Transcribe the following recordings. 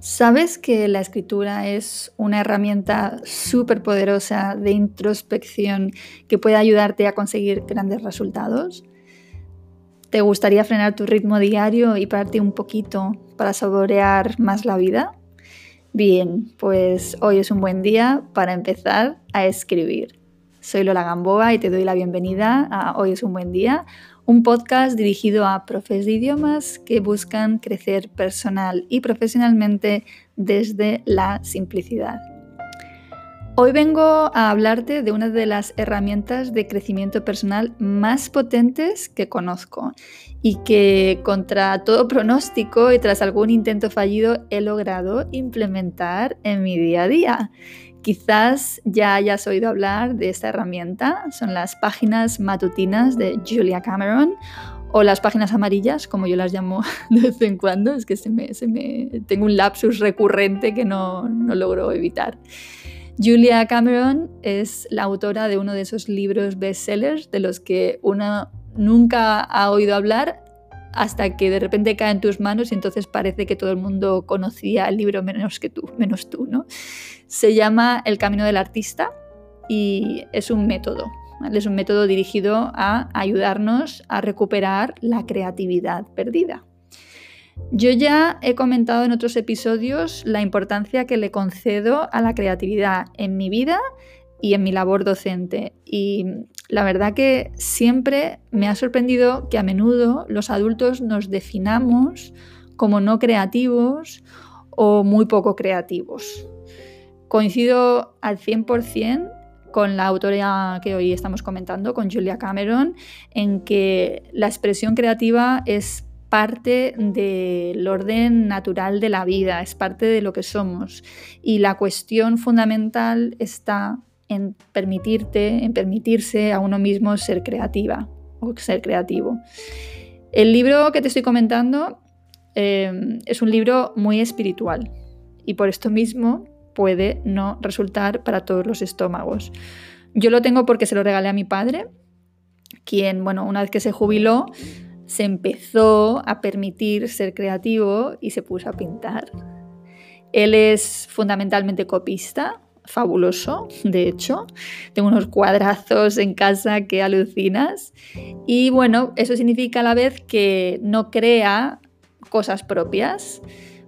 ¿Sabes que la escritura es una herramienta súper poderosa de introspección que puede ayudarte a conseguir grandes resultados? ¿Te gustaría frenar tu ritmo diario y pararte un poquito para saborear más la vida? Bien, pues hoy es un buen día para empezar a escribir. Soy Lola Gamboa y te doy la bienvenida a Hoy es un buen día, un podcast dirigido a profes de idiomas que buscan crecer personal y profesionalmente desde la simplicidad. Hoy vengo a hablarte de una de las herramientas de crecimiento personal más potentes que conozco y que contra todo pronóstico y tras algún intento fallido he logrado implementar en mi día a día. Quizás ya hayas oído hablar de esta herramienta, son las páginas matutinas de Julia Cameron o las páginas amarillas, como yo las llamo de vez en cuando, es que se me, tengo un lapsus recurrente que no, no logro evitar. Julia Cameron es la autora de uno de esos libros bestsellers de los que uno nunca ha oído hablar hasta que de repente cae en tus manos y entonces parece que todo el mundo conocía el libro menos que tú, menos tú, ¿no? Se llama El camino del artista y es un método, es un método dirigido a ayudarnos a recuperar la creatividad perdida. Yo ya he comentado en otros episodios la importancia que le concedo a la creatividad en mi vida y en mi labor docente. Y la verdad que siempre me ha sorprendido que a menudo los adultos nos definamos como no creativos o muy poco creativos. Coincido al 100% con la autora que hoy estamos comentando, con Julia Cameron, en que la expresión creativa es parte del orden natural de la vida, es parte de lo que somos. Y la cuestión fundamental está en permitirte, en permitirse a uno mismo ser creativa o ser creativo. El libro que te estoy comentando em, es un libro muy espiritual y por esto mismo puede no resultar para todos los estómagos. Yo lo tengo porque se lo regalé a mi padre, quien, bueno, una vez que se jubiló, se empezó a permitir ser creativo y se puso a pintar. Él es fundamentalmente copista, fabuloso, de hecho. Tengo unos cuadrazos en casa que alucinas. Y bueno, eso significa a la vez que no crea cosas propias.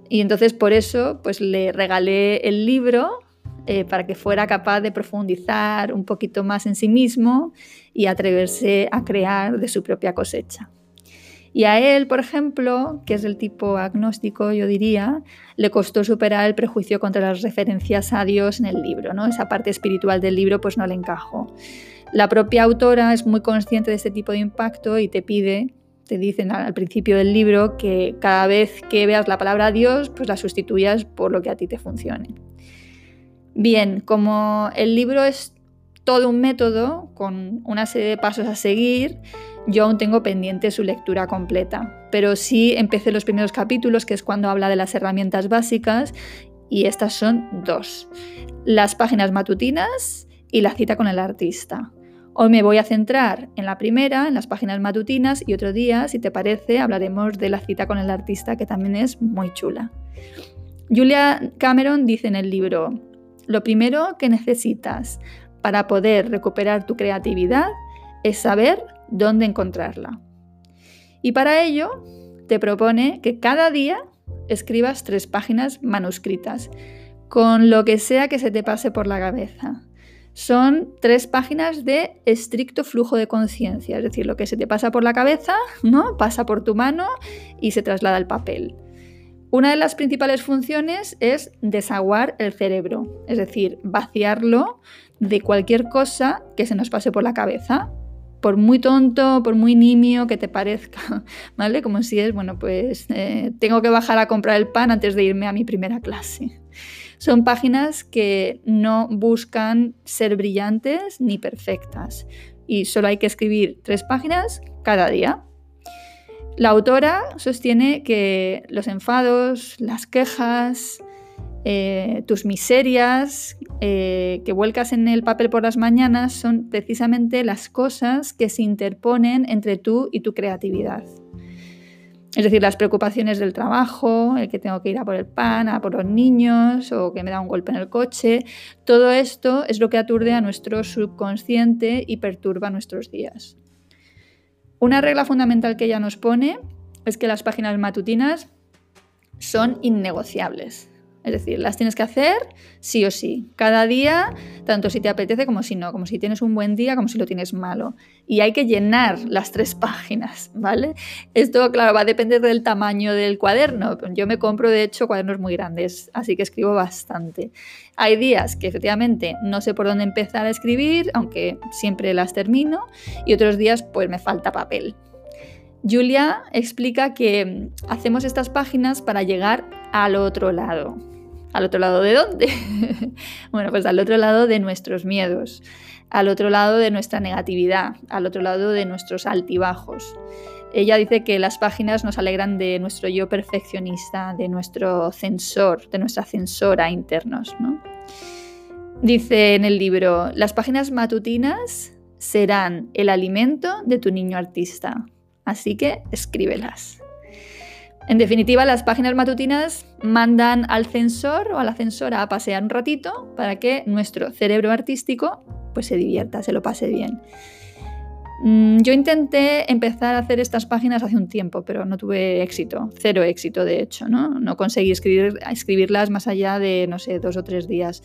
Y entonces por eso pues le regalé el libro eh, para que fuera capaz de profundizar un poquito más en sí mismo y atreverse a crear de su propia cosecha. Y a él, por ejemplo, que es del tipo agnóstico, yo diría, le costó superar el prejuicio contra las referencias a Dios en el libro, ¿no? Esa parte espiritual del libro pues no le encajó. La propia autora es muy consciente de este tipo de impacto y te pide, te dicen al principio del libro que cada vez que veas la palabra Dios, pues la sustituyas por lo que a ti te funcione. Bien, como el libro es todo un método con una serie de pasos a seguir, yo aún tengo pendiente su lectura completa, pero sí empecé los primeros capítulos, que es cuando habla de las herramientas básicas, y estas son dos. Las páginas matutinas y la cita con el artista. Hoy me voy a centrar en la primera, en las páginas matutinas, y otro día, si te parece, hablaremos de la cita con el artista, que también es muy chula. Julia Cameron dice en el libro, lo primero que necesitas para poder recuperar tu creatividad es saber dónde encontrarla. Y para ello te propone que cada día escribas tres páginas manuscritas, con lo que sea que se te pase por la cabeza. Son tres páginas de estricto flujo de conciencia, es decir, lo que se te pasa por la cabeza, ¿no? Pasa por tu mano y se traslada al papel. Una de las principales funciones es desaguar el cerebro, es decir, vaciarlo de cualquier cosa que se nos pase por la cabeza, por muy tonto, por muy nimio que te parezca, ¿vale? Como si es, bueno, pues eh, tengo que bajar a comprar el pan antes de irme a mi primera clase. Son páginas que no buscan ser brillantes ni perfectas y solo hay que escribir tres páginas cada día. La autora sostiene que los enfados, las quejas, eh, tus miserias eh, que vuelcas en el papel por las mañanas son precisamente las cosas que se interponen entre tú y tu creatividad. Es decir, las preocupaciones del trabajo, el que tengo que ir a por el pan, a por los niños o que me da un golpe en el coche, todo esto es lo que aturde a nuestro subconsciente y perturba nuestros días. Una regla fundamental que ella nos pone es que las páginas matutinas son innegociables. Es decir, las tienes que hacer sí o sí, cada día, tanto si te apetece como si no, como si tienes un buen día, como si lo tienes malo. Y hay que llenar las tres páginas, ¿vale? Esto, claro, va a depender del tamaño del cuaderno. Yo me compro, de hecho, cuadernos muy grandes, así que escribo bastante. Hay días que efectivamente no sé por dónde empezar a escribir, aunque siempre las termino, y otros días pues me falta papel. Julia explica que hacemos estas páginas para llegar al otro lado. ¿Al otro lado de dónde? bueno, pues al otro lado de nuestros miedos, al otro lado de nuestra negatividad, al otro lado de nuestros altibajos. Ella dice que las páginas nos alegran de nuestro yo perfeccionista, de nuestro censor, de nuestra censora internos. Dice en el libro, las páginas matutinas serán el alimento de tu niño artista, así que escríbelas. En definitiva, las páginas matutinas mandan al censor o a la censora a pasear un ratito para que nuestro cerebro artístico pues, se divierta, se lo pase bien. Mm, yo intenté empezar a hacer estas páginas hace un tiempo, pero no tuve éxito, cero éxito de hecho, ¿no? No conseguí escribir, escribirlas más allá de, no sé, dos o tres días.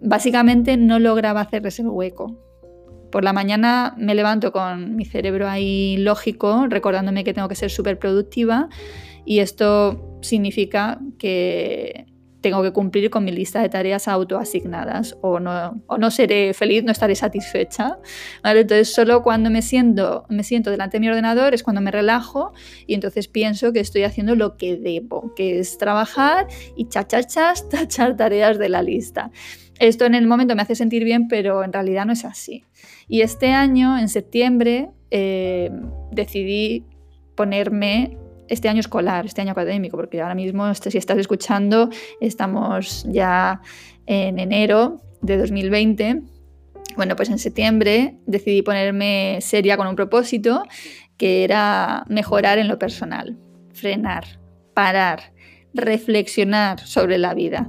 Básicamente no lograba hacerles el hueco. Por la mañana me levanto con mi cerebro ahí lógico, recordándome que tengo que ser súper productiva y esto significa que tengo que cumplir con mi lista de tareas autoasignadas o no, o no seré feliz, no estaré satisfecha. Entonces solo cuando me siento, me siento delante de mi ordenador es cuando me relajo y entonces pienso que estoy haciendo lo que debo, que es trabajar y chachachas, tachar tareas de la lista. Esto en el momento me hace sentir bien, pero en realidad no es así. Y este año, en septiembre, eh, decidí ponerme este año escolar, este año académico, porque ahora mismo, este, si estás escuchando, estamos ya en enero de 2020. Bueno, pues en septiembre decidí ponerme seria con un propósito que era mejorar en lo personal, frenar, parar, reflexionar sobre la vida.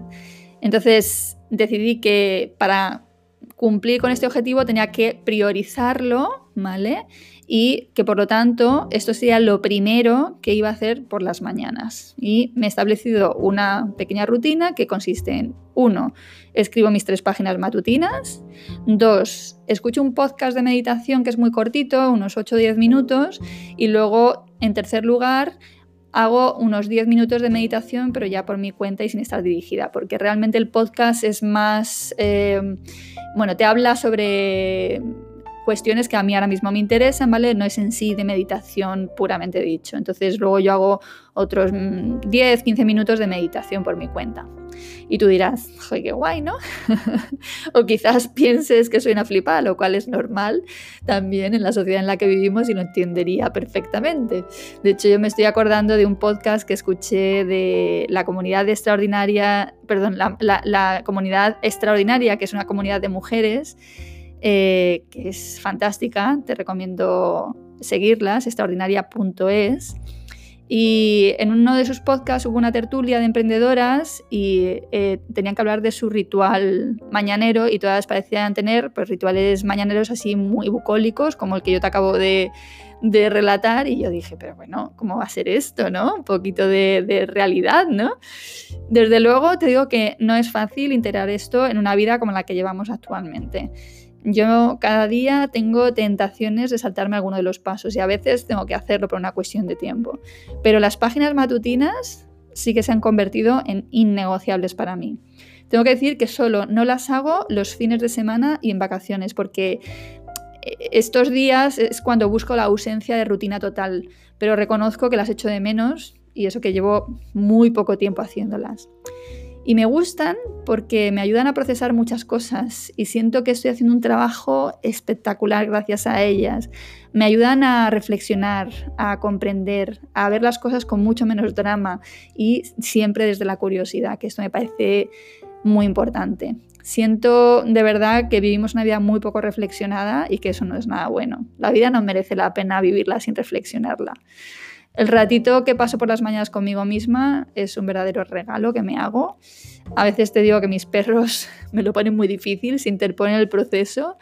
Entonces decidí que para cumplir con este objetivo tenía que priorizarlo, ¿vale? Y que por lo tanto esto sería lo primero que iba a hacer por las mañanas. Y me he establecido una pequeña rutina que consiste en, uno, escribo mis tres páginas matutinas, dos, escucho un podcast de meditación que es muy cortito, unos 8 o 10 minutos, y luego, en tercer lugar, hago unos 10 minutos de meditación, pero ya por mi cuenta y sin estar dirigida, porque realmente el podcast es más, eh, bueno, te habla sobre cuestiones que a mí ahora mismo me interesan, ¿vale? No es en sí de meditación puramente dicho. Entonces luego yo hago otros 10, mm, 15 minutos de meditación por mi cuenta. Y tú dirás, joder, qué guay, ¿no? o quizás pienses que soy una flipada, lo cual es normal también en la sociedad en la que vivimos y lo entendería perfectamente. De hecho, yo me estoy acordando de un podcast que escuché de la comunidad extraordinaria, perdón, la, comunidad extraordinaria, que es una comunidad de mujeres eh, que es fantástica, te recomiendo seguirlas, extraordinaria.es. Y en uno de sus podcasts hubo una tertulia de emprendedoras y eh, tenían que hablar de su ritual mañanero y todas parecían tener pues, rituales mañaneros así muy bucólicos, como el que yo te acabo de, de, relatar. Y yo dije, pero bueno, ¿cómo va a ser esto? ¿no? Un poquito de, de realidad, ¿no? Desde luego te digo que no es fácil integrar esto en una vida como la que llevamos actualmente. Yo cada día tengo tentaciones de saltarme alguno de los pasos y a veces tengo que hacerlo por una cuestión de tiempo. Pero las páginas matutinas sí que se han convertido en innegociables para mí. Tengo que decir que solo no las hago los fines de semana y en vacaciones porque estos días es cuando busco la ausencia de rutina total, pero reconozco que las echo de menos y eso que llevo muy poco tiempo haciéndolas. Y me gustan porque me ayudan a procesar muchas cosas y siento que estoy haciendo un trabajo espectacular gracias a ellas. Me ayudan a reflexionar, a comprender, a ver las cosas con mucho menos drama y siempre desde la curiosidad, que esto me parece muy importante. Siento de verdad que vivimos una vida muy poco reflexionada y que eso no es nada bueno. La vida no merece la pena vivirla sin reflexionarla. El ratito que paso por las mañanas conmigo misma es un verdadero regalo que me hago. A veces te digo que mis perros me lo ponen muy difícil, se interponen el proceso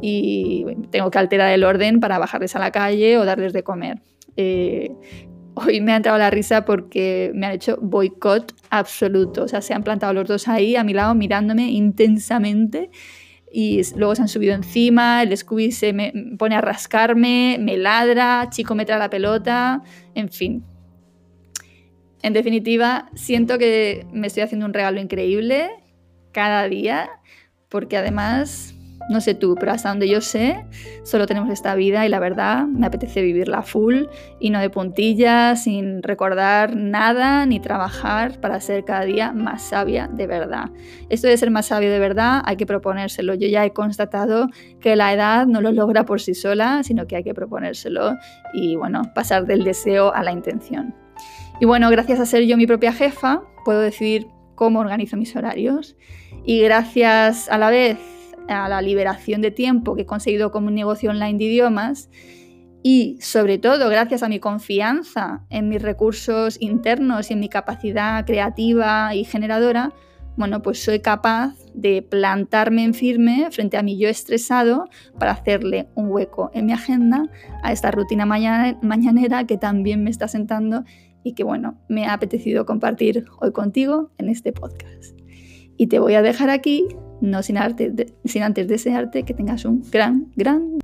y tengo que alterar el orden para bajarles a la calle o darles de comer. Eh, hoy me ha entrado la risa porque me han hecho boicot absoluto. O sea, se han plantado los dos ahí a mi lado mirándome intensamente y luego se han subido encima, el Scooby se me pone a rascarme, me ladra, Chico me trae la pelota, en fin. En definitiva, siento que me estoy haciendo un regalo increíble cada día, porque además no sé tú, pero hasta donde yo sé, solo tenemos esta vida y la verdad me apetece vivirla full y no de puntillas, sin recordar nada ni trabajar para ser cada día más sabia de verdad. Esto de ser más sabio de verdad hay que proponérselo. Yo ya he constatado que la edad no lo logra por sí sola, sino que hay que proponérselo y bueno, pasar del deseo a la intención. Y bueno, gracias a ser yo mi propia jefa, puedo decidir cómo organizo mis horarios y gracias a la vez a la liberación de tiempo que he conseguido como un negocio online de idiomas y sobre todo gracias a mi confianza en mis recursos internos y en mi capacidad creativa y generadora, bueno, pues soy capaz de plantarme en firme frente a mi yo estresado para hacerle un hueco en mi agenda a esta rutina mañanera que también me está sentando y que, bueno, me ha apetecido compartir hoy contigo en este podcast. Y te voy a dejar aquí no sin, arte, sin antes desearte que tengas un gran, gran